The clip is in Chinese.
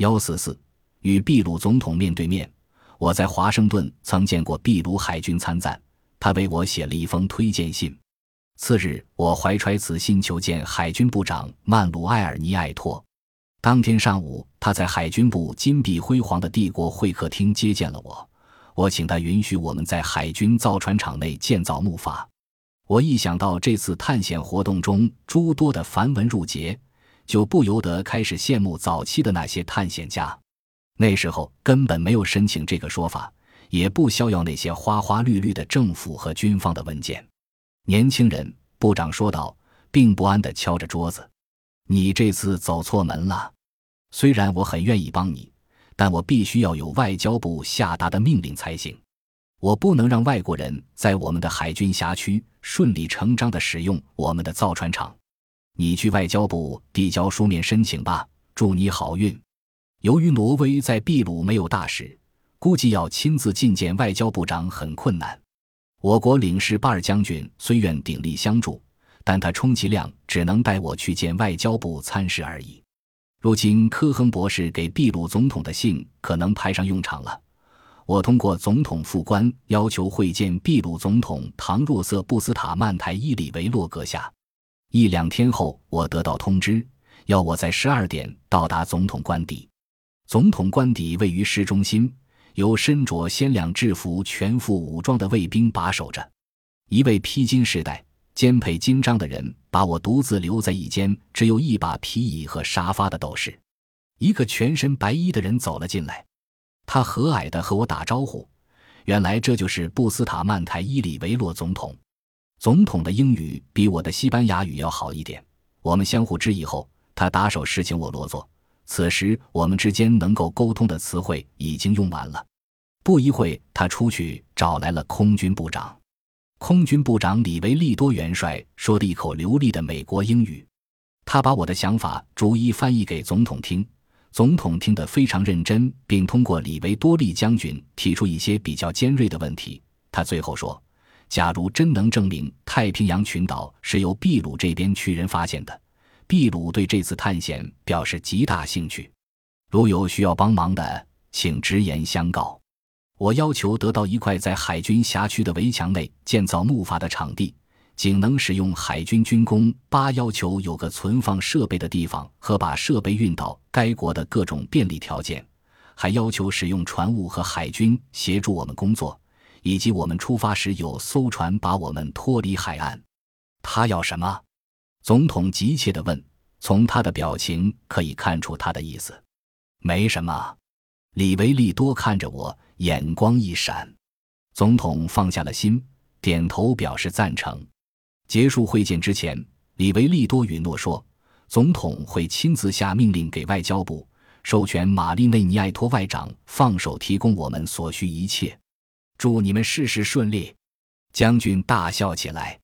幺四四，与秘鲁总统面对面。我在华盛顿曾见过秘鲁海军参赞，他为我写了一封推荐信。次日，我怀揣此信求见海军部长曼鲁埃尔尼埃托。当天上午，他在海军部金碧辉煌的帝国会客厅接见了我。我请他允许我们在海军造船厂内建造木筏。我一想到这次探险活动中诸多的繁文缛节，就不由得开始羡慕早期的那些探险家。那时候根本没有申请这个说法，也不需要那些花花绿绿的政府和军方的文件。年轻人，部长说道，并不安地敲着桌子。你这次走错门了。虽然我很愿意帮你，但我必须要有外交部下达的命令才行。我不能让外国人在我们的海军辖区顺理成章地使用我们的造船厂。你去外交部递交书面申请吧。祝你好运。由于挪威在秘鲁没有大使，估计要亲自觐见外交部长很困难。我国领事巴尔将军虽愿鼎力相助。但他充其量只能带我去见外交部参事而已。如今科亨博士给秘鲁总统的信可能派上用场了。我通过总统副官要求会见秘鲁总统唐若瑟·布斯塔曼台伊里维洛阁下。一两天后，我得到通知，要我在十二点到达总统官邸。总统官邸位于市中心，由身着鲜亮制服、全副武装的卫兵把守着。一位披金饰带。肩佩金章的人把我独自留在一间只有一把皮椅和沙发的斗室。一个全身白衣的人走了进来，他和蔼地和我打招呼。原来这就是布斯塔曼台伊里维洛总统。总统的英语比我的西班牙语要好一点。我们相互致意后，他打手示请我落座。此时我们之间能够沟通的词汇已经用完了。不一会，他出去找来了空军部长。空军部长里维利多元帅说了一口流利的美国英语，他把我的想法逐一翻译给总统听。总统听得非常认真，并通过里维多利将军提出一些比较尖锐的问题。他最后说：“假如真能证明太平洋群岛是由秘鲁这边去人发现的，秘鲁对这次探险表示极大兴趣。如有需要帮忙的，请直言相告。”我要求得到一块在海军辖区的围墙内建造木筏的场地，仅能使用海军军工。八要求有个存放设备的地方和把设备运到该国的各种便利条件，还要求使用船务和海军协助我们工作，以及我们出发时有艘船把我们脱离海岸。他要什么？总统急切地问。从他的表情可以看出他的意思。没什么。李维利多看着我。眼光一闪，总统放下了心，点头表示赞成。结束会见之前，里维利多允诺说，总统会亲自下命令给外交部，授权玛丽内尼埃托外长放手提供我们所需一切。祝你们事事顺利！将军大笑起来。